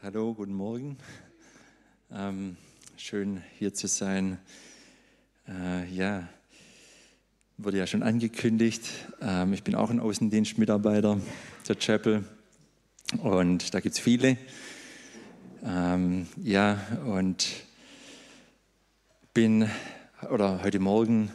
Hallo, guten Morgen. Ähm, schön hier zu sein. Äh, ja, wurde ja schon angekündigt. Ähm, ich bin auch ein Außendienstmitarbeiter der Chapel und da gibt es viele. Ähm, ja, und bin, oder heute Morgen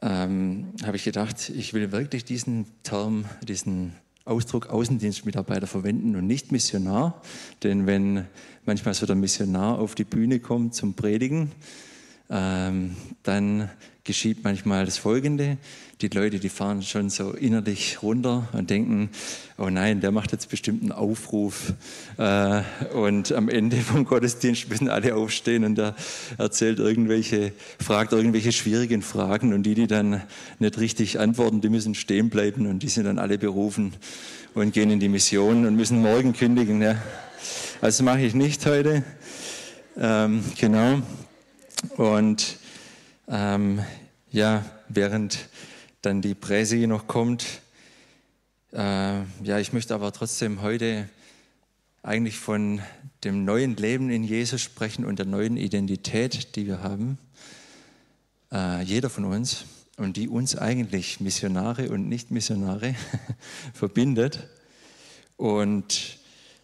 ähm, habe ich gedacht, ich will wirklich diesen Term, diesen Ausdruck Außendienstmitarbeiter verwenden und nicht Missionar. Denn wenn manchmal so der Missionar auf die Bühne kommt zum Predigen, ähm, dann geschieht manchmal das Folgende. Die Leute, die fahren schon so innerlich runter und denken, oh nein, der macht jetzt bestimmt einen Aufruf. Äh, und am Ende vom Gottesdienst müssen alle aufstehen und er erzählt irgendwelche, fragt irgendwelche schwierigen Fragen und die, die dann nicht richtig antworten, die müssen stehen bleiben und die sind dann alle berufen und gehen in die Mission und müssen morgen kündigen. Ja. Also mache ich nicht heute. Ähm, genau. Und ähm, ja, während dann die Präsi noch kommt, äh, ja, ich möchte aber trotzdem heute eigentlich von dem neuen Leben in Jesus sprechen und der neuen Identität, die wir haben, äh, jeder von uns, und die uns eigentlich Missionare und Nicht-Missionare verbindet. Und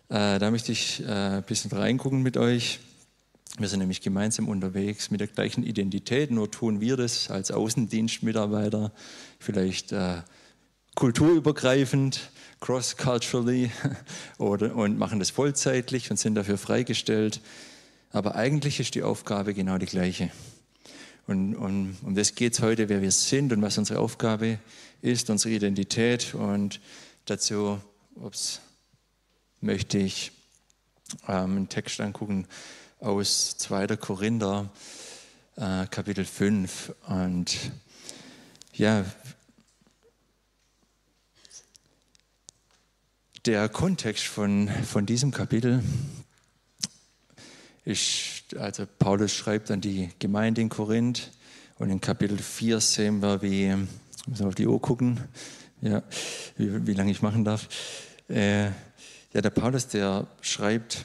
äh, da möchte ich äh, ein bisschen reingucken mit euch. Wir sind nämlich gemeinsam unterwegs mit der gleichen Identität, nur tun wir das als Außendienstmitarbeiter, vielleicht äh, kulturübergreifend, cross-culturally und machen das vollzeitlich und sind dafür freigestellt. Aber eigentlich ist die Aufgabe genau die gleiche. Und, und um das geht es heute, wer wir sind und was unsere Aufgabe ist, unsere Identität. Und dazu ups, möchte ich ähm, einen Text angucken aus 2. Korinther, äh, Kapitel 5. Und ja, der Kontext von, von diesem Kapitel ist, also Paulus schreibt an die Gemeinde in Korinth und in Kapitel 4 sehen wir, wie, ich muss auf die Uhr gucken, ja, wie, wie lange ich machen darf. Äh, ja, der Paulus, der schreibt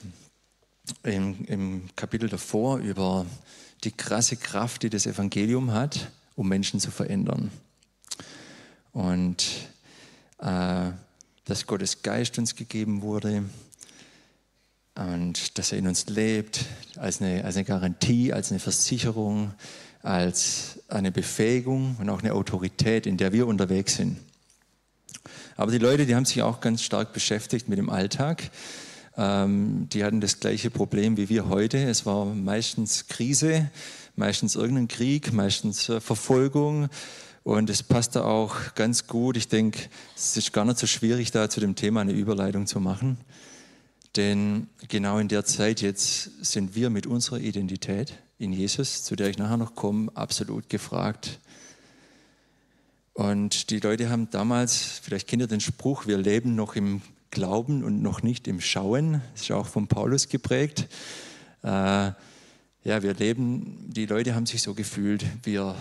im, im Kapitel davor über die krasse Kraft, die das Evangelium hat, um Menschen zu verändern. Und äh, dass Gottes Geist uns gegeben wurde und dass er in uns lebt, als eine, als eine Garantie, als eine Versicherung, als eine Befähigung und auch eine Autorität, in der wir unterwegs sind. Aber die Leute, die haben sich auch ganz stark beschäftigt mit dem Alltag ähm, die hatten das gleiche Problem wie wir heute. Es war meistens Krise, meistens irgendein Krieg, meistens äh, Verfolgung. Und es passte auch ganz gut. Ich denke, es ist gar nicht so schwierig, da zu dem Thema eine Überleitung zu machen. Denn genau in der Zeit jetzt sind wir mit unserer Identität in Jesus, zu der ich nachher noch komme, absolut gefragt. Und die Leute haben damals, vielleicht kennt ihr den Spruch, wir leben noch im Glauben und noch nicht im Schauen. Das ist auch von Paulus geprägt. Äh, ja, wir leben, die Leute haben sich so gefühlt, wir,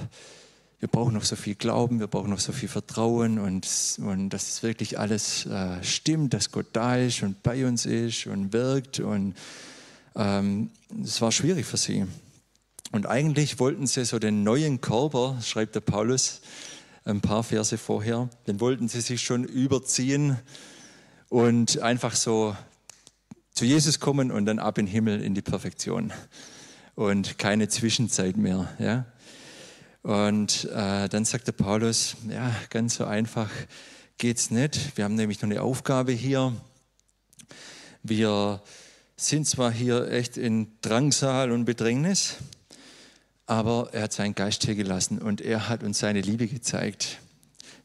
wir brauchen noch so viel Glauben, wir brauchen noch so viel Vertrauen und, und dass wirklich alles äh, stimmt, dass Gott da ist und bei uns ist und wirkt. Und ähm, es war schwierig für sie. Und eigentlich wollten sie so den neuen Körper, schreibt der Paulus ein paar Verse vorher, den wollten sie sich schon überziehen und einfach so zu Jesus kommen und dann ab in den Himmel in die Perfektion und keine Zwischenzeit mehr. Ja? Und äh, dann sagte Paulus, ja, ganz so einfach geht's nicht. Wir haben nämlich noch eine Aufgabe hier. Wir sind zwar hier echt in Drangsal und Bedrängnis, aber er hat seinen Geist hier gelassen und er hat uns seine Liebe gezeigt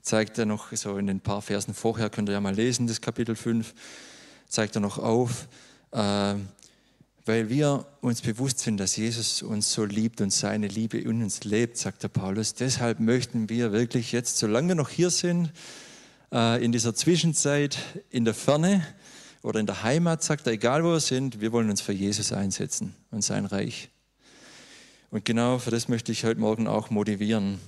zeigt er noch so in den paar Versen vorher, könnt ihr ja mal lesen, das Kapitel 5, zeigt er noch auf, äh, weil wir uns bewusst sind, dass Jesus uns so liebt und seine Liebe in uns lebt, sagt der Paulus. Deshalb möchten wir wirklich jetzt, solange wir noch hier sind, äh, in dieser Zwischenzeit, in der Ferne oder in der Heimat, sagt er, egal wo wir sind, wir wollen uns für Jesus einsetzen und sein Reich. Und genau für das möchte ich heute Morgen auch motivieren.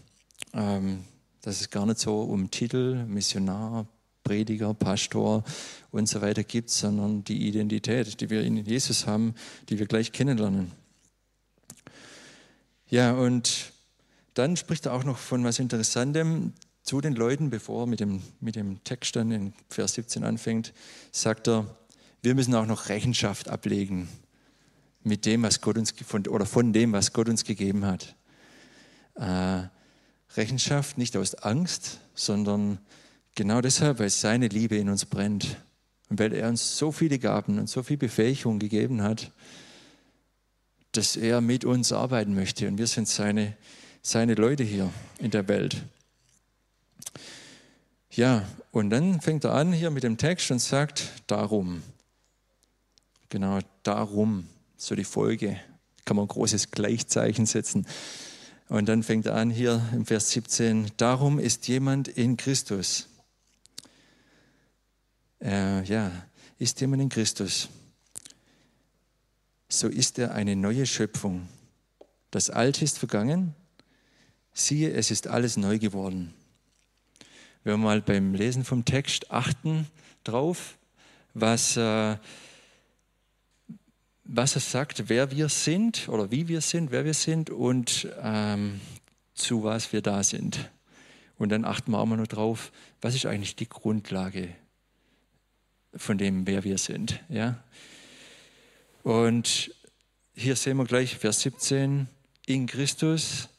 Dass es gar nicht so um Titel, Missionar, Prediger, Pastor und so weiter gibt, sondern die Identität, die wir in Jesus haben, die wir gleich kennenlernen. Ja, und dann spricht er auch noch von was Interessantem zu den Leuten, bevor er mit dem, mit dem Text dann in Vers 17 anfängt, sagt er, wir müssen auch noch Rechenschaft ablegen mit dem, was Gott uns von, oder von dem, was Gott uns gegeben hat. Äh, Rechenschaft nicht aus Angst, sondern genau deshalb, weil seine Liebe in uns brennt und weil er uns so viele Gaben und so viel Befähigung gegeben hat, dass er mit uns arbeiten möchte und wir sind seine, seine Leute hier in der Welt. Ja, und dann fängt er an hier mit dem Text und sagt, darum. Genau, darum, so die Folge, kann man ein großes Gleichzeichen setzen. Und dann fängt er an hier im Vers 17, darum ist jemand in Christus. Äh, ja, ist jemand in Christus, so ist er eine neue Schöpfung. Das Alte ist vergangen, siehe, es ist alles neu geworden. Wenn wir mal beim Lesen vom Text achten drauf, was äh, was er sagt, wer wir sind oder wie wir sind, wer wir sind und ähm, zu was wir da sind. Und dann achten wir auch mal nur drauf, was ist eigentlich die Grundlage von dem, wer wir sind. Ja? Und hier sehen wir gleich Vers 17, in Christus,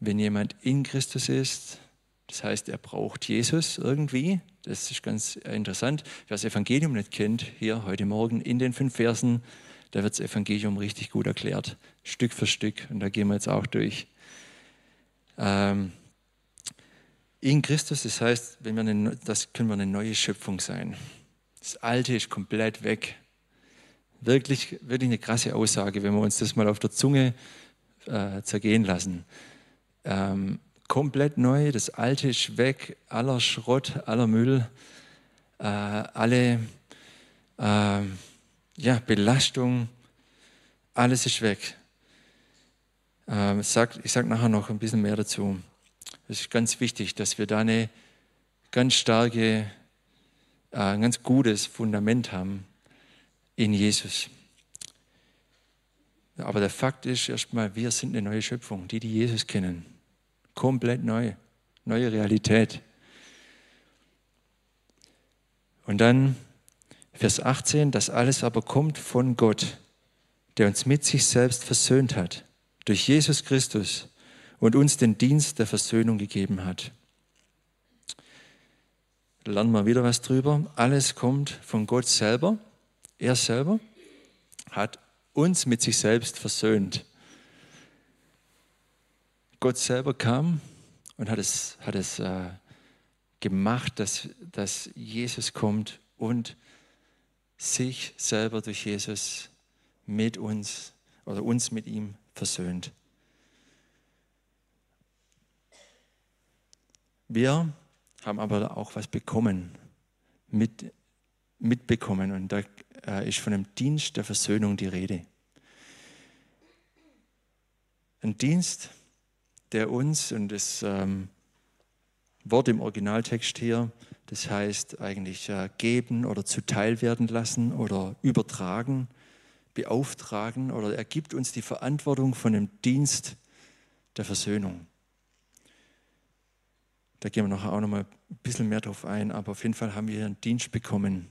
wenn jemand in Christus ist, das heißt, er braucht Jesus irgendwie. Das ist ganz interessant. Wer das Evangelium nicht kennt, hier heute Morgen in den fünf Versen, da wird das Evangelium richtig gut erklärt, Stück für Stück. Und da gehen wir jetzt auch durch. Ähm, in Christus, das heißt, wenn wir eine, das können wir eine neue Schöpfung sein. Das Alte ist komplett weg. Wirklich, wirklich eine krasse Aussage, wenn wir uns das mal auf der Zunge äh, zergehen lassen. Ähm, komplett neu, das Alte ist weg, aller Schrott, aller Müll, äh, alle äh, ja, Belastung, alles ist weg. Ähm, sag, ich sage nachher noch ein bisschen mehr dazu. Es ist ganz wichtig, dass wir da eine ganz starke, äh, ein ganz gutes Fundament haben in Jesus. Aber der Fakt ist erstmal, wir sind eine neue Schöpfung, die, die Jesus kennen. Komplett neu, neue Realität. Und dann Vers 18, das alles aber kommt von Gott, der uns mit sich selbst versöhnt hat, durch Jesus Christus und uns den Dienst der Versöhnung gegeben hat. Lernen wir wieder was drüber. Alles kommt von Gott selber. Er selber hat uns mit sich selbst versöhnt. Gott selber kam und hat es, hat es äh, gemacht, dass, dass Jesus kommt und sich selber durch Jesus mit uns oder uns mit ihm versöhnt. Wir haben aber auch was bekommen, mit, mitbekommen und da äh, ist von dem Dienst der Versöhnung die Rede. Ein Dienst, der uns, und das ähm, Wort im Originaltext hier, das heißt eigentlich äh, geben oder zuteil werden lassen oder übertragen, beauftragen oder er gibt uns die Verantwortung von dem Dienst der Versöhnung. Da gehen wir nachher auch noch mal ein bisschen mehr drauf ein, aber auf jeden Fall haben wir hier einen Dienst bekommen.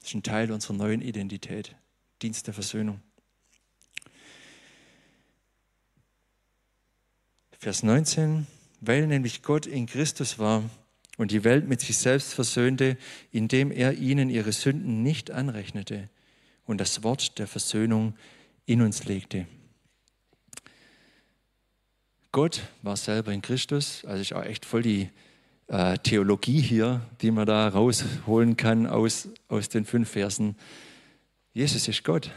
Das ist ein Teil unserer neuen Identität, Dienst der Versöhnung. Vers 19, weil nämlich Gott in Christus war und die Welt mit sich selbst versöhnte, indem er ihnen ihre Sünden nicht anrechnete und das Wort der Versöhnung in uns legte. Gott war selber in Christus, also ist auch echt voll die äh, Theologie hier, die man da rausholen kann aus, aus den fünf Versen. Jesus ist Gott.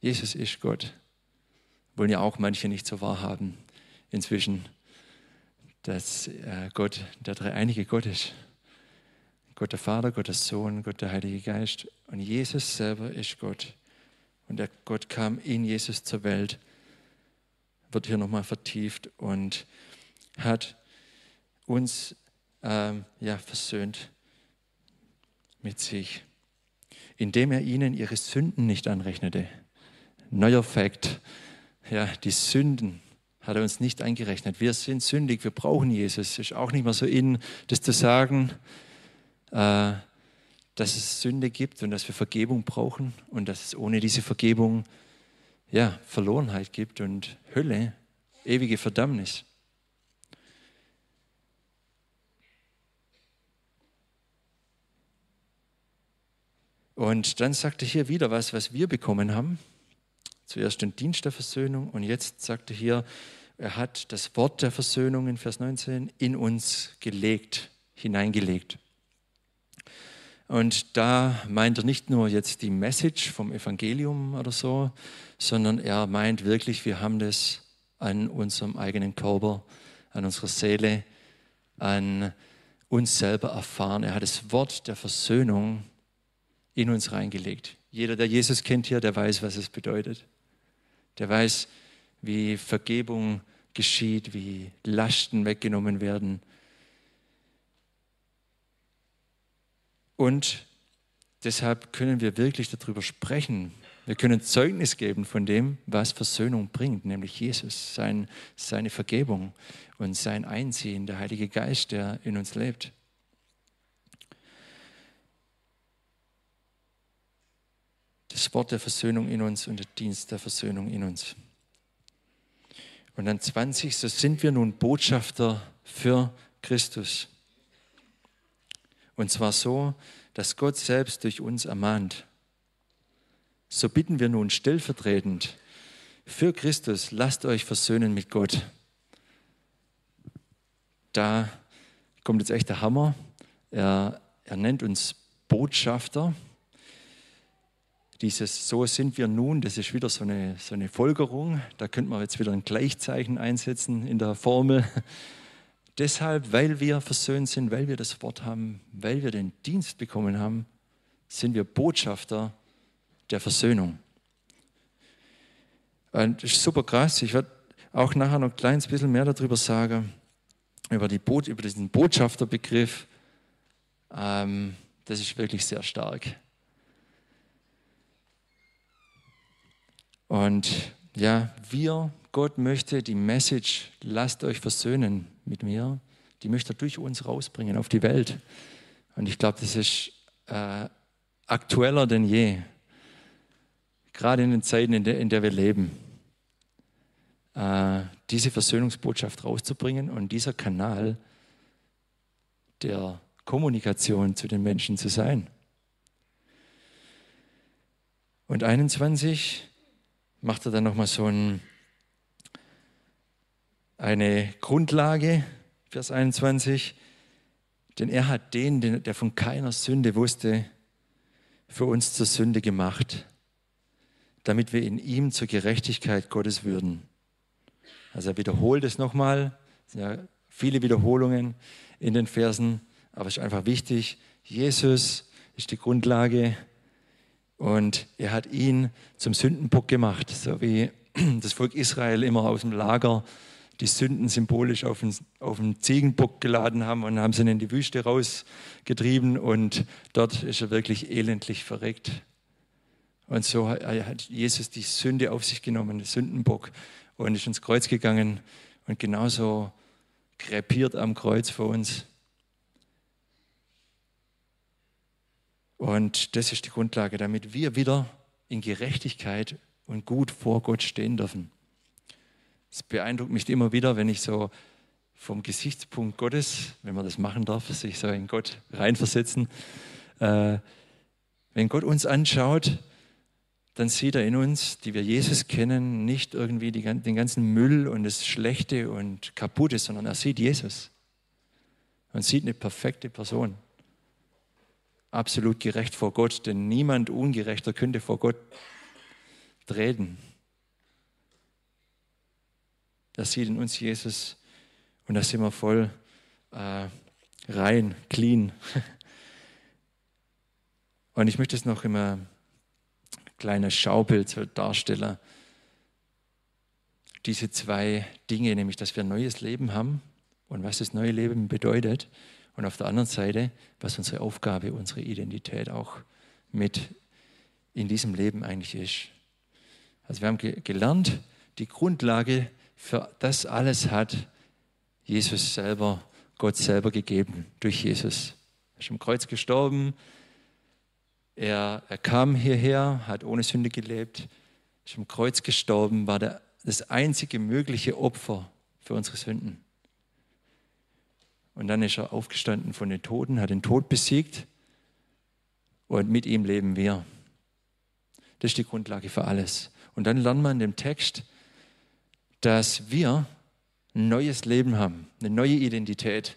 Jesus ist Gott. Wollen ja auch manche nicht so wahrhaben inzwischen dass äh, Gott der dreieinige Gott ist. Gott der Vater, Gott der Sohn, Gott der Heilige Geist. Und Jesus selber ist Gott. Und der Gott kam in Jesus zur Welt, wird hier nochmal vertieft und hat uns ähm, ja, versöhnt mit sich, indem er ihnen ihre Sünden nicht anrechnete. Neuer Fakt, ja, die Sünden hat er uns nicht angerechnet. Wir sind sündig, wir brauchen Jesus. Es ist auch nicht mehr so in, das zu sagen, äh, dass es Sünde gibt und dass wir Vergebung brauchen und dass es ohne diese Vergebung ja, Verlorenheit gibt und Hölle, ewige Verdammnis. Und dann sagt er hier wieder was, was wir bekommen haben. Zuerst den Dienst der Versöhnung und jetzt sagt er hier, er hat das Wort der Versöhnung in Vers 19 in uns gelegt, hineingelegt. Und da meint er nicht nur jetzt die Message vom Evangelium oder so, sondern er meint wirklich, wir haben das an unserem eigenen Körper, an unserer Seele, an uns selber erfahren. Er hat das Wort der Versöhnung in uns reingelegt. Jeder, der Jesus kennt hier, der weiß, was es bedeutet. Der weiß, wie Vergebung geschieht, wie Lasten weggenommen werden. Und deshalb können wir wirklich darüber sprechen. Wir können Zeugnis geben von dem, was Versöhnung bringt, nämlich Jesus, sein, seine Vergebung und sein Einziehen, der Heilige Geist, der in uns lebt. Das Wort der Versöhnung in uns und der Dienst der Versöhnung in uns. Und dann 20, so sind wir nun Botschafter für Christus. Und zwar so, dass Gott selbst durch uns ermahnt. So bitten wir nun stellvertretend für Christus, lasst euch versöhnen mit Gott. Da kommt jetzt echt der Hammer. Er, er nennt uns Botschafter dieses So sind wir nun, das ist wieder so eine, so eine Folgerung. Da könnte man jetzt wieder ein Gleichzeichen einsetzen in der Formel. Deshalb, weil wir versöhnt sind, weil wir das Wort haben, weil wir den Dienst bekommen haben, sind wir Botschafter der Versöhnung. Und das ist super krass. Ich werde auch nachher noch ein kleines bisschen mehr darüber sagen, über, die Bo über diesen Botschafterbegriff. Ähm, das ist wirklich sehr stark. Und ja, wir, Gott möchte die Message, lasst euch versöhnen mit mir, die möchte er durch uns rausbringen auf die Welt. Und ich glaube, das ist äh, aktueller denn je, gerade in den Zeiten, in der, in der wir leben, äh, diese Versöhnungsbotschaft rauszubringen und dieser Kanal der Kommunikation zu den Menschen zu sein. Und 21, macht er dann nochmal so ein, eine Grundlage, Vers 21. Denn er hat den, der von keiner Sünde wusste, für uns zur Sünde gemacht, damit wir in ihm zur Gerechtigkeit Gottes würden. Also er wiederholt es nochmal, ja viele Wiederholungen in den Versen, aber es ist einfach wichtig, Jesus ist die Grundlage, und er hat ihn zum Sündenbock gemacht, so wie das Volk Israel immer aus dem Lager die Sünden symbolisch auf den, auf den Ziegenbock geladen haben und haben sie in die Wüste rausgetrieben und dort ist er wirklich elendlich verreckt. Und so hat Jesus die Sünde auf sich genommen, den Sündenbock, und ist ins Kreuz gegangen und genauso krepiert am Kreuz vor uns. Und das ist die Grundlage, damit wir wieder in Gerechtigkeit und gut vor Gott stehen dürfen. Es beeindruckt mich immer wieder, wenn ich so vom Gesichtspunkt Gottes, wenn man das machen darf, sich so in Gott reinversetzen, äh, wenn Gott uns anschaut, dann sieht er in uns, die wir Jesus kennen, nicht irgendwie die, den ganzen Müll und das Schlechte und Kaputte, sondern er sieht Jesus und sieht eine perfekte Person absolut gerecht vor Gott, denn niemand Ungerechter könnte vor Gott treten. Das sieht in uns Jesus und da sind wir voll äh, rein, clean. Und ich möchte es noch immer kleines Schaubild darstellen. Diese zwei Dinge, nämlich dass wir ein neues Leben haben und was das neue Leben bedeutet Und auf der anderen Seite, was unsere Aufgabe, unsere Identität auch mit in diesem Leben eigentlich ist. Also wir haben ge gelernt, die Grundlage für das alles hat Jesus selber, Gott selber gegeben durch Jesus. Er ist am Kreuz gestorben, er, er kam hierher, hat ohne Sünde gelebt, ist am Kreuz gestorben, war der, das einzige mögliche Opfer für unsere Sünden. Und dann ist er aufgestanden von den Toten, hat den Tod besiegt und mit ihm leben wir. Das ist die Grundlage für alles. Und dann lernt man in dem Text, dass wir ein neues Leben haben, eine neue Identität.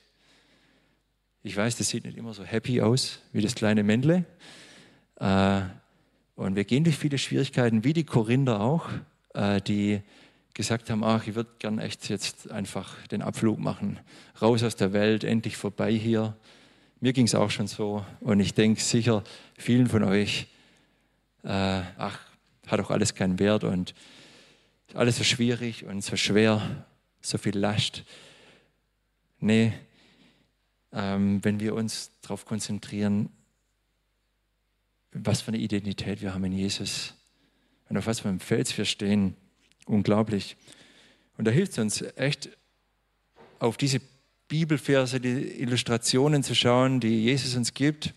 Ich weiß, das sieht nicht immer so happy aus wie das kleine Männle. Äh, und wir gehen durch viele Schwierigkeiten, wie die Korinther auch, äh, die gesagt haben, ach, ich würde gern echt jetzt einfach den Abflug machen, raus aus der Welt, endlich vorbei hier. Mir ging es auch schon so und ich denke sicher vielen von euch, äh, ach, hat auch alles keinen Wert und alles so schwierig und so schwer, so viel Last. Nee, ähm, wenn wir uns darauf konzentrieren, was für eine Identität wir haben in Jesus und auf was für einem Fels wir stehen, unglaublich. Und da hilft es uns echt, auf diese Bibelverse, die Illustrationen zu schauen, die Jesus uns gibt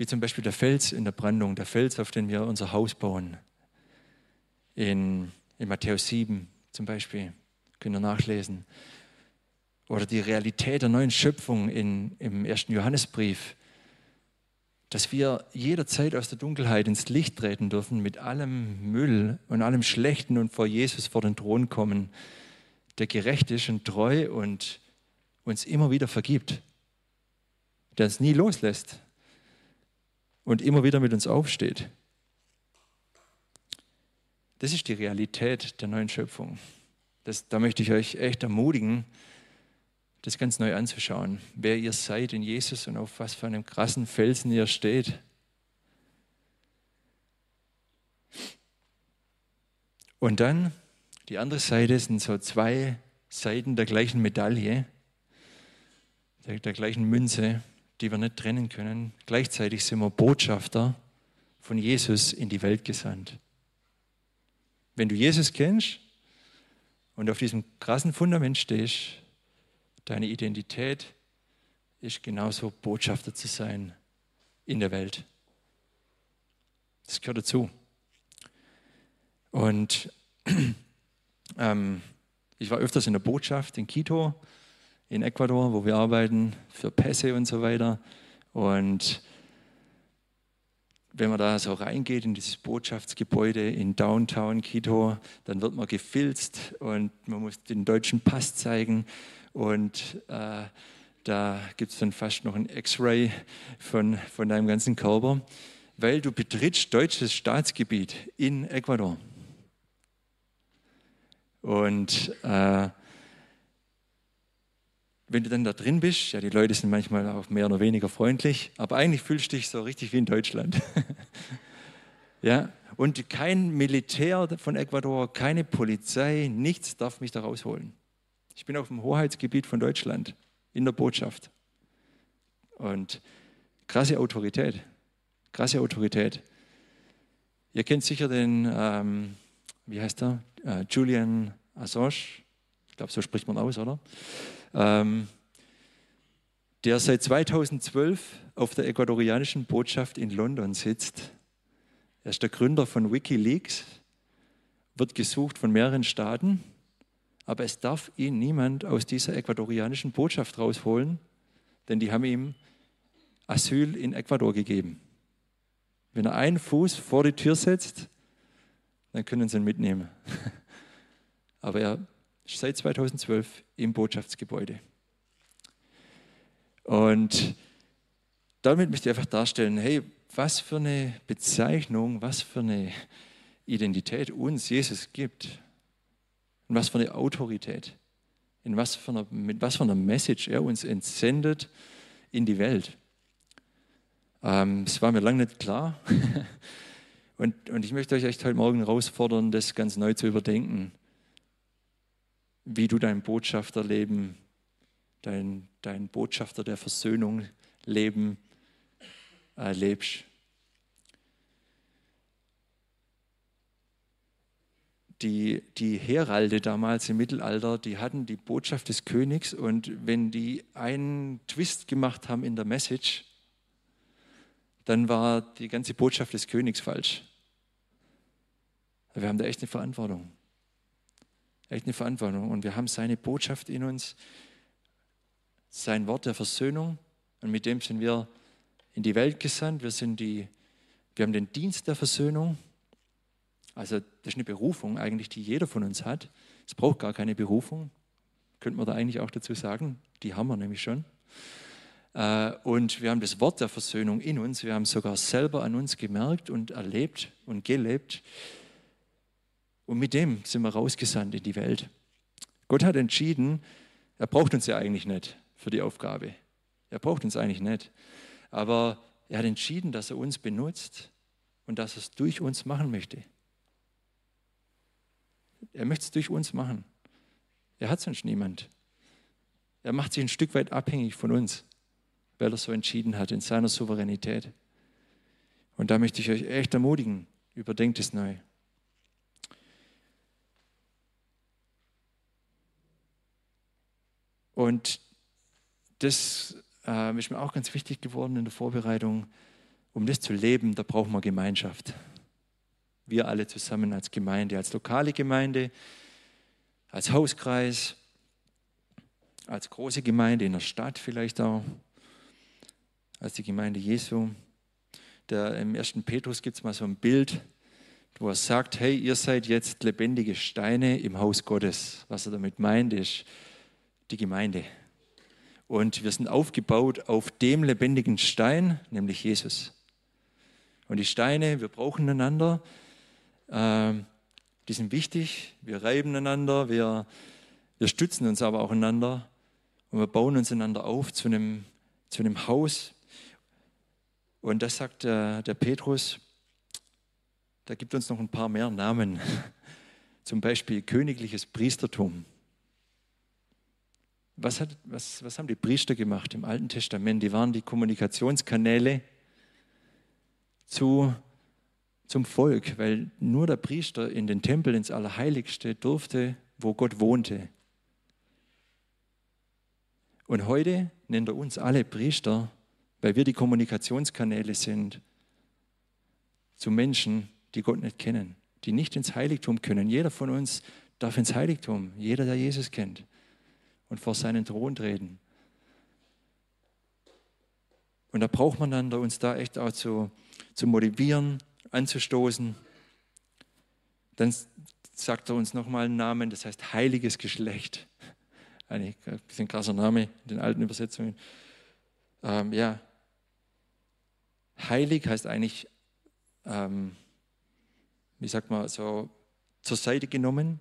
wie zum Beispiel der Fels in der Brandung, der Fels, auf den wir unser Haus bauen. In, in Matthäus 7 zum Beispiel, könnt ihr nachlesen. Oder die Realität der neuen Schöpfung in, im ersten Johannesbrief, dass wir jederzeit aus der Dunkelheit ins Licht treten dürfen mit allem Müll und allem Schlechten und vor Jesus vor den Thron kommen, der gerecht ist und treu und uns immer wieder vergibt, der uns nie loslässt, und immer wieder mit uns aufsteht. Das ist die Realität der neuen Schöpfung. Das, da möchte ich euch echt ermutigen, das ganz neu anzuschauen, wer ihr seid in Jesus und auf was für einem krassen Felsen ihr steht. Und dann die andere Seite sind so zwei Seiten der gleichen Medaille, der, der gleichen Münze die wir nicht trennen können. Gleichzeitig sind wir Botschafter von Jesus in die Welt gesandt. Wenn du Jesus kennst und auf diesem krassen Fundament stehst, deine Identität ist genauso Botschafter zu sein in der Welt. Das gehört dazu. Und ähm, ich war öfters in der Botschaft in Quito in Ecuador, wo wir arbeiten für Pässe und so weiter. Und wenn man da so reingeht in dieses Botschaftsgebäude in Downtown Quito, dann wird man gefilzt und man muss den deutschen Pass zeigen. Und äh, da gibt es dann fast noch ein X-Ray von, von deinem ganzen Körper, weil du betrittst deutsches Staatsgebiet in Ecuador. Und äh, wenn du dann da drin bist, ja, die Leute sind manchmal auch mehr oder weniger freundlich, aber eigentlich fühlst du dich so richtig wie in Deutschland. ja, und kein Militär von Ecuador, keine Polizei, nichts darf mich da rausholen. Ich bin auf dem Hoheitsgebiet von Deutschland, in der Botschaft. Und krasse Autorität, krasse Autorität. Ihr kennt sicher den, ähm, wie heißt er, äh, Julian Assange. Ich glaube, so spricht man aus, oder? ähm, der seit 2012 auf der ecuadorianischen Botschaft in London sitzt. Er ist der Gründer von Wikileaks, wird gesucht von mehreren Staaten, aber es darf ihn niemand aus dieser ecuadorianischen Botschaft rausholen, denn die haben ihm Asyl in Ecuador gegeben. Wenn er einen Fuß vor die Tür setzt, dann können sie ihn mitnehmen. Aber er seit 2012 im Botschaftsgebäude. Und damit möchte ich einfach darstellen, hey, was für eine Bezeichnung, was für eine Identität uns Jesus gibt. Und was für eine Autorität. In was für einer, mit was für einer Message er uns entsendet in die Welt. Ähm, das war mir lange nicht klar. und, und ich möchte euch echt heute Morgen herausfordern, das ganz neu zu überdenken wie du dein Botschafterleben dein, dein Botschafter der Versöhnung leben äh, lebst. Die, die Heralde damals im Mittelalter, die hatten die Botschaft des Königs und wenn die einen Twist gemacht haben in der Message, dann war die ganze Botschaft des Königs falsch. Wir haben da echt eine Verantwortung. Echt eine Verantwortung. Und wir haben seine Botschaft in uns, sein Wort der Versöhnung. Und mit dem sind wir in die Welt gesandt. Wir, sind die, wir haben den Dienst der Versöhnung. Also das ist eine Berufung eigentlich, die jeder von uns hat. Es braucht gar keine Berufung, könnte man da eigentlich auch dazu sagen. Die haben wir nämlich schon. Äh, und wir haben das Wort der Versöhnung in uns. Wir haben sogar selber an uns gemerkt und erlebt und gelebt. Und mit dem sind wir rausgesandt in die Welt. Gott hat entschieden, er braucht uns ja eigentlich nicht für die Aufgabe. Er braucht uns eigentlich nicht. Aber er hat entschieden, dass er uns benutzt und dass er es durch uns machen möchte. Er möchte es durch uns machen. Er hat sonst niemand. Er macht sich ein Stück weit abhängig von uns weil er so entschieden hat in seiner Souveränität. Und da möchte ich euch echt ermutigen, überdenkt es neu. Und das äh, ist mir auch ganz wichtig geworden in der Vorbereitung. Um das zu leben, da brauchen wir Gemeinschaft. Wir alle zusammen als Gemeinde, als lokale Gemeinde, als Hauskreis, als große Gemeinde in der Stadt vielleicht auch als die Gemeinde Jesu. Der, Im ersten Petrus gibt es mal so ein Bild, wo er sagt, hey, ihr seid jetzt lebendige Steine im Haus Gottes. Was er damit meint, ist die Gemeinde. Und wir sind aufgebaut auf dem lebendigen Stein, nämlich Jesus. Und die Steine, wir brauchen einander, die sind wichtig, wir reiben einander, wir, wir stützen uns aber auch einander und wir bauen uns einander auf zu einem, zu einem Haus, und das sagt der, der Petrus, da gibt uns noch ein paar mehr Namen. Zum Beispiel königliches Priestertum. Was, hat, was, was haben die Priester gemacht im Alten Testament? Die waren die Kommunikationskanäle zu, zum Volk, weil nur der Priester in den Tempel ins Allerheiligste durfte, wo Gott wohnte. Und heute nennt er uns alle Priester weil wir die Kommunikationskanäle sind zu Menschen, die Gott nicht kennen, die nicht ins Heiligtum können. Jeder von uns darf ins Heiligtum, jeder, der Jesus kennt und vor seinen Thron treten. Und da braucht man dann uns da echt auch zu, zu motivieren, anzustoßen. Dann sagt er uns nochmal einen Namen, das heißt heiliges Geschlecht. Ein bisschen krasser Name in den alten Übersetzungen. Ähm, ja, Heilig heißt eigentlich, ähm, wie sagt man, so zur Seite genommen,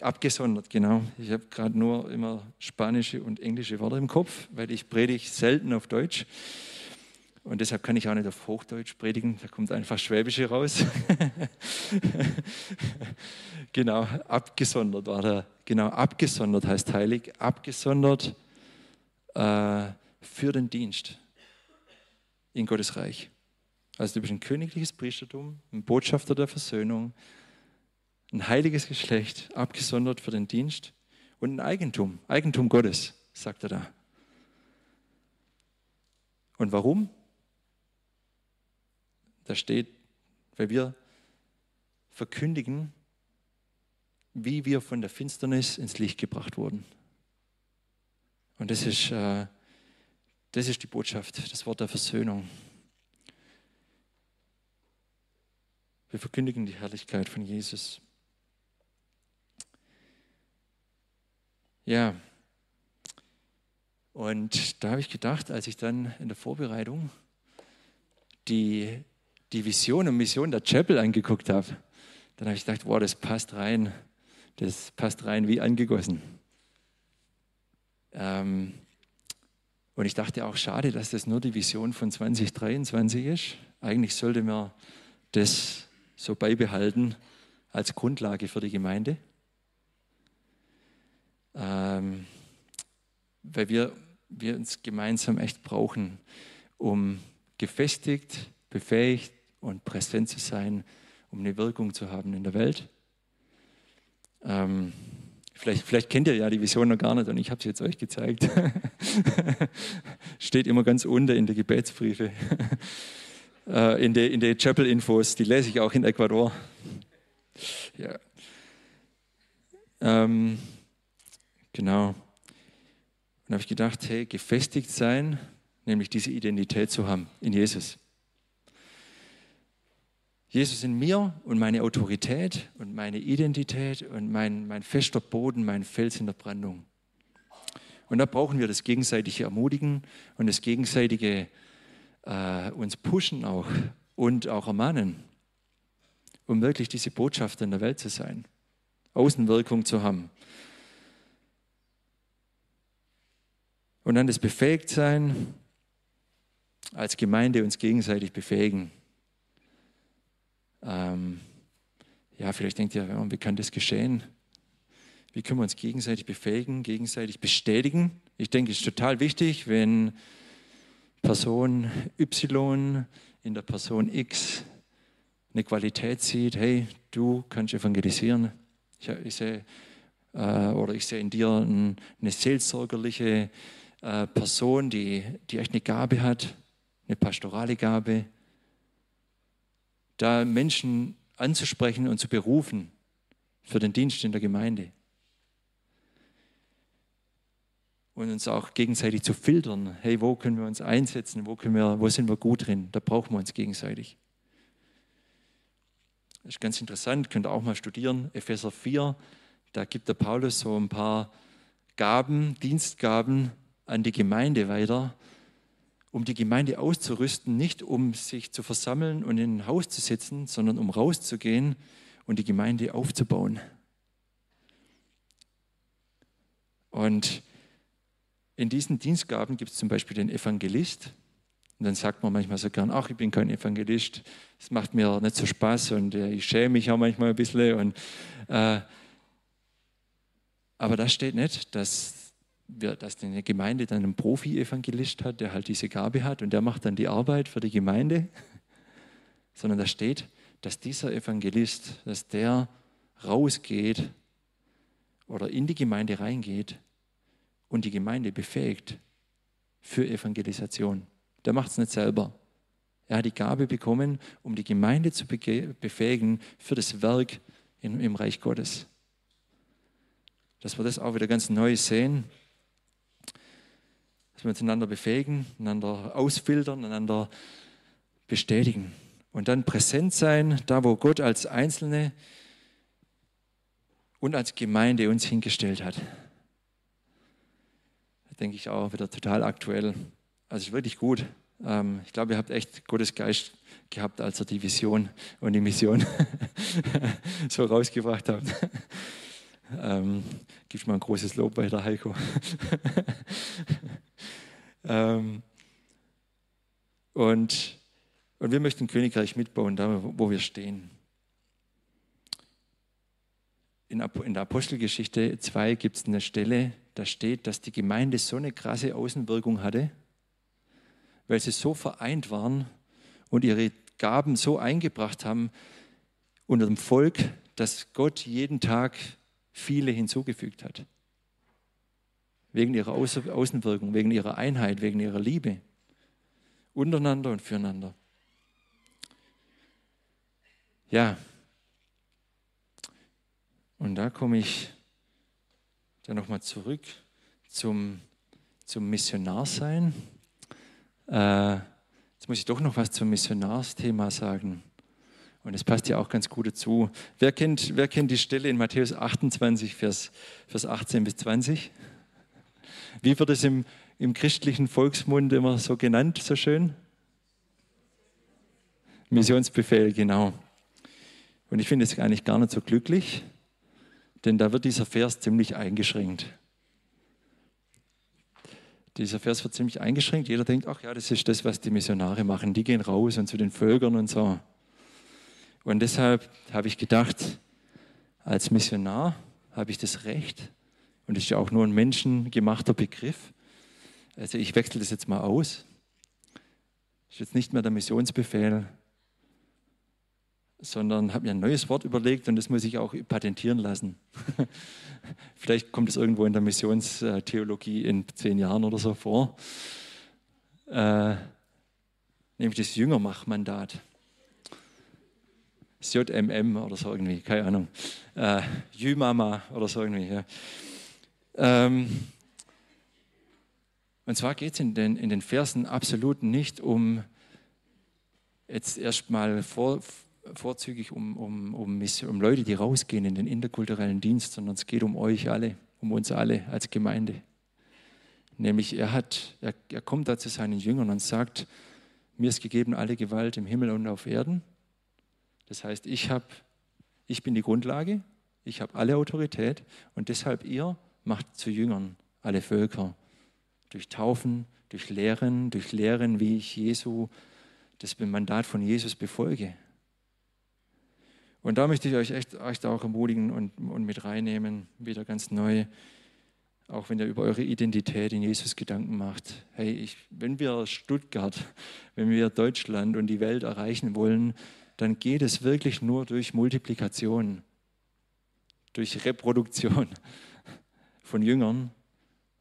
abgesondert, genau. Ich habe gerade nur immer spanische und englische Worte im Kopf, weil ich predige selten auf Deutsch. Und deshalb kann ich auch nicht auf Hochdeutsch predigen, da kommt einfach Schwäbische raus. genau, abgesondert war der. Genau, abgesondert heißt heilig, abgesondert äh, für den Dienst in Gottes Reich. Also du bist ein königliches Priestertum, ein Botschafter der Versöhnung, ein heiliges Geschlecht, abgesondert für den Dienst und ein Eigentum, Eigentum Gottes, sagt er da. Und warum? Da steht, weil wir verkündigen, wie wir von der Finsternis ins Licht gebracht wurden. Und das ist äh, das ist die Botschaft, das Wort der Versöhnung. Wir verkündigen die Herrlichkeit von Jesus. Ja, und da habe ich gedacht, als ich dann in der Vorbereitung die, die Vision und Mission der Chapel angeguckt habe, dann habe ich gedacht, wow, das passt rein. Das passt rein wie angegossen. Ähm, und ich dachte auch, schade, dass das nur die Vision von 2023 ist. Eigentlich sollte man das so beibehalten als Grundlage für die Gemeinde. Ähm, weil wir, wir uns gemeinsam echt brauchen, um gefestigt, befähigt und präsent zu sein, um eine Wirkung zu haben in der Welt. Ähm, vielleicht, vielleicht kennt ihr ja die Vision noch gar nicht und ich habe sie jetzt euch gezeigt. Steht immer ganz unten in der Gebetsbriefe, äh, in der in der Chapel-Infos, die lese ich auch in Ecuador. Ja. Ähm, genau. Und habe ich gedacht, hey, gefestigt sein, nämlich diese Identität zu haben in Jesus. Jesus in mir und meine Autorität und meine Identität und mein, mein fester Boden, mein Fels in der Brandung. Und da brauchen wir das gegenseitige Ermutigen und das gegenseitige äh, uns pushen auch und auch ermahnen, um wirklich diese Botschafter in der Welt zu sein, Außenwirkung zu haben. Und dann das Befähigtsein als Gemeinde uns gegenseitig befähigen ähm, ja, vielleicht denkt ihr, wie kann das geschehen? Wie können wir uns gegenseitig befähigen, gegenseitig bestätigen? Ich denke, es ist total wichtig, wenn Person Y in der Person X eine Qualität sieht, hey, du kannst evangelisieren. Ich, ich sehe, äh, oder ich sehe in dir ein, eine seelsorgerliche äh, Person, die, die echt eine Gabe hat, eine pastorale Gabe, da Menschen anzusprechen und zu berufen für den Dienst in der Gemeinde. Und uns auch gegenseitig zu filtern. Hey, wo können wir uns einsetzen? Wo, können wir, wo sind wir gut drin? Da brauchen wir uns gegenseitig. Das ist ganz interessant, könnt ihr auch mal studieren. Epheser 4, da gibt der Paulus so ein paar Gaben, Dienstgaben an die Gemeinde weiter, um die Gemeinde auszurüsten, nicht um sich zu versammeln und in ein Haus zu sitzen, sondern um rauszugehen und die Gemeinde aufzubauen. Und in diesen Dienstgaben gibt es zum Beispiel den Evangelist. Und dann sagt man manchmal so gern, ach, ich bin kein Evangelist, es macht mir nicht so Spaß und äh, ich schäme mich auch manchmal ein bisschen. Und, äh, aber da steht nicht, dass dass eine Gemeinde dann einen Profi-Evangelist hat, der halt diese Gabe hat und der macht dann die Arbeit für die Gemeinde, sondern da steht, dass dieser Evangelist, dass der rausgeht oder in die Gemeinde reingeht und die Gemeinde befähigt für Evangelisation. Der macht es nicht selber. Er hat die Gabe bekommen, um die Gemeinde zu befähigen für das Werk im Reich Gottes. Dass wir das auch wieder ganz neu sehen dass wir uns einander befähigen, einander ausfiltern, einander bestätigen. Und dann präsent sein, da wo Gott als Einzelne und als Gemeinde uns hingestellt hat. Da denke ich auch wieder total aktuell. Also wirklich gut. Ähm, ich glaube, ihr habt echt Gottes Geist gehabt, als ihr die Vision und die Mission so rausgebracht habt. Ähm, gibst mal ein großes Lob weiter, Heiko. ähm, und, und wir möchten Königreich mitbauen, da wo wir stehen. In, in der Apostelgeschichte 2 gibt es eine Stelle, da steht, dass die Gemeinde so eine krasse Außenwirkung hatte, weil sie so vereint waren und ihre Gaben so eingebracht haben unter dem Volk, dass Gott jeden Tag viele hinzugefügt hat. Wegen ihrer Außenwirkung, wegen ihrer Einheit, wegen ihrer Liebe. Untereinander und füreinander. Ja. Und da komme ich dann nochmal zurück zum, zum Missionarsein. Äh, jetzt muss ich doch noch was zum Missionarsthema sagen. Und es passt ja auch ganz gut dazu. Wer kennt, wer kennt die Stelle in Matthäus 28, Vers, Vers 18 bis 20? Wie wird es im, im christlichen Volksmund immer so genannt, so schön? Missionsbefehl, genau. Und ich finde es eigentlich gar nicht so glücklich, denn da wird dieser Vers ziemlich eingeschränkt. Dieser Vers wird ziemlich eingeschränkt. Jeder denkt, ach ja, das ist das, was die Missionare machen. Die gehen raus und zu den Völkern und so. Und deshalb habe ich gedacht, als Missionar habe ich das Recht, Und das ist ja auch nur ein menschengemachter Begriff. Also ich wechsle das jetzt mal aus. Das ist jetzt nicht mehr der Missionsbefehl, sondern habe mir ein neues Wort überlegt und das muss ich auch patentieren lassen. Vielleicht kommt es irgendwo in der Missionstheologie in zehn Jahren oder so vor. Äh, nämlich das Jüngermachmandat. JMM oder so irgendwie, keine Ahnung. Äh, Jümama oder so irgendwie. Ja. Ähm, und zwar geht es in den, in den Versen absolut nicht um jetzt erstmal vor, vorzügig um, um, um, um Leute, die rausgehen in den interkulturellen Dienst, sondern es geht um euch alle, um uns alle als Gemeinde. Nämlich er, hat, er, er kommt da zu seinen Jüngern und sagt, mir ist gegeben alle Gewalt im Himmel und auf Erden. Das heißt, ich, hab, ich bin die Grundlage, ich habe alle Autorität und deshalb ihr macht zu Jüngern alle Völker. Durch Taufen, durch Lehren, durch Lehren, wie ich Jesu, das Mandat von Jesus befolge. Und da möchte ich euch echt, echt auch ermutigen und, und mit reinnehmen, wieder ganz neu, auch wenn ihr über eure Identität in Jesus Gedanken macht. Hey, ich, wenn wir Stuttgart, wenn wir Deutschland und die Welt erreichen wollen, dann geht es wirklich nur durch Multiplikation, durch Reproduktion von Jüngern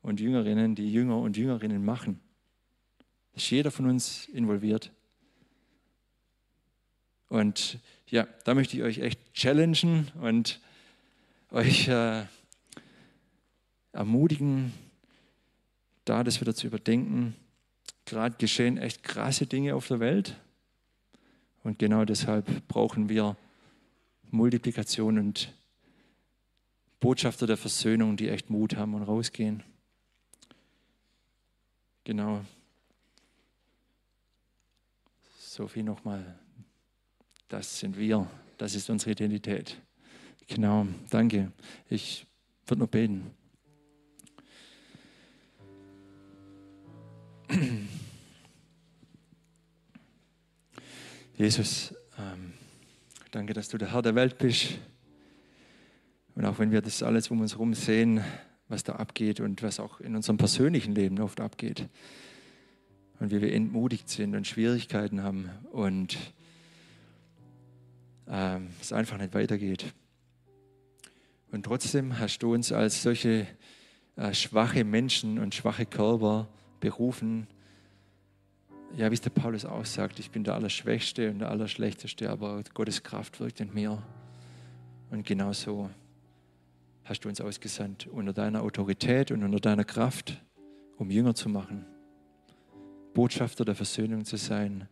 und Jüngerinnen, die Jünger und Jüngerinnen machen. Ist jeder von uns involviert. Und ja, da möchte ich euch echt challengen und euch äh, ermutigen, da das wieder zu überdenken. Gerade geschehen echt krasse Dinge auf der Welt. Und genau deshalb brauchen wir Multiplikation und Botschafter der Versöhnung, die echt Mut haben und rausgehen. Genau. Sophie nochmal. Das sind wir. Das ist unsere Identität. Genau, danke. Ich würde noch beten. Jesus, ähm, danke, dass du der Herr der Welt bist. Und auch wenn wir das alles um uns herum sehen, was da abgeht und was auch in unserem persönlichen Leben oft abgeht. Und wie wir entmutigt sind und Schwierigkeiten haben und ähm, es einfach nicht weitergeht. Und trotzdem hast du uns als solche äh, schwache Menschen und schwache Körper berufen. Ja, wie es der Paulus auch sagt, ich bin der Allerschwächste und der Allerschlechteste, aber Gottes Kraft wirkt in mir. Und genau so hast du uns ausgesandt, unter deiner Autorität und unter deiner Kraft, um Jünger zu machen, Botschafter der Versöhnung zu sein,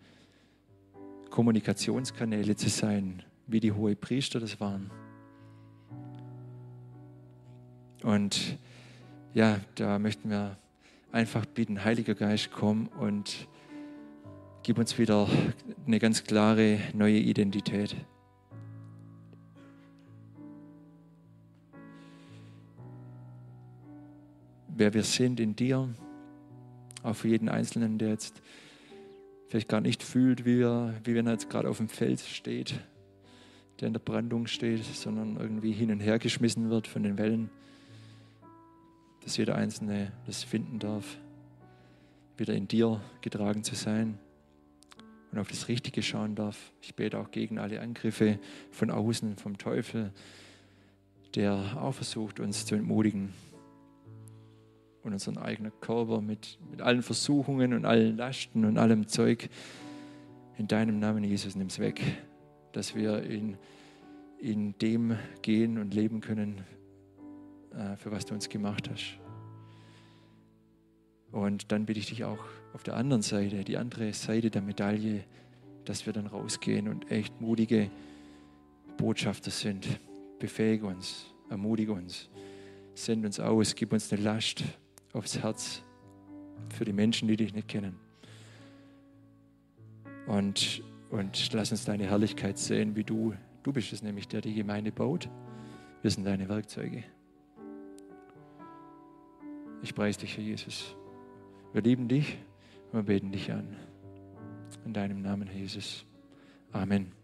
Kommunikationskanäle zu sein, wie die hohe Priester das waren. Und ja, da möchten wir einfach bitten, Heiliger Geist, komm und gib uns wieder eine ganz klare neue Identität. Wer wir sind in dir, auch für jeden Einzelnen, der jetzt vielleicht gar nicht fühlt, wie, wir, wie wenn er jetzt gerade auf dem Feld steht, der in der Brandung steht, sondern irgendwie hin und her geschmissen wird von den Wellen, dass jeder Einzelne das finden darf, wieder in dir getragen zu sein und auf das Richtige schauen darf. Ich bete auch gegen alle Angriffe von außen, vom Teufel, der auch versucht, uns zu entmutigen und unseren eigenen Körper mit, mit allen Versuchungen und allen Lasten und allem Zeug. In deinem Namen, Jesus, nimm es weg, dass wir in, in dem gehen und leben können, äh, für was du uns gemacht hast. Und dann bitte ich dich auch auf der anderen Seite, die andere Seite der Medaille, dass wir dann rausgehen und echt mutige Botschafter sind. Befähige uns, ermutige uns, send uns aus, gib uns eine Last, aufs Herz für die Menschen, die dich nicht kennen. Und, und lass uns deine Herrlichkeit sehen, wie du, du bist es nämlich, der die Gemeinde baut. Wir sind deine Werkzeuge. Ich preise dich, Herr Jesus. Wir lieben dich und wir beten dich an. In deinem Namen, Herr Jesus. Amen.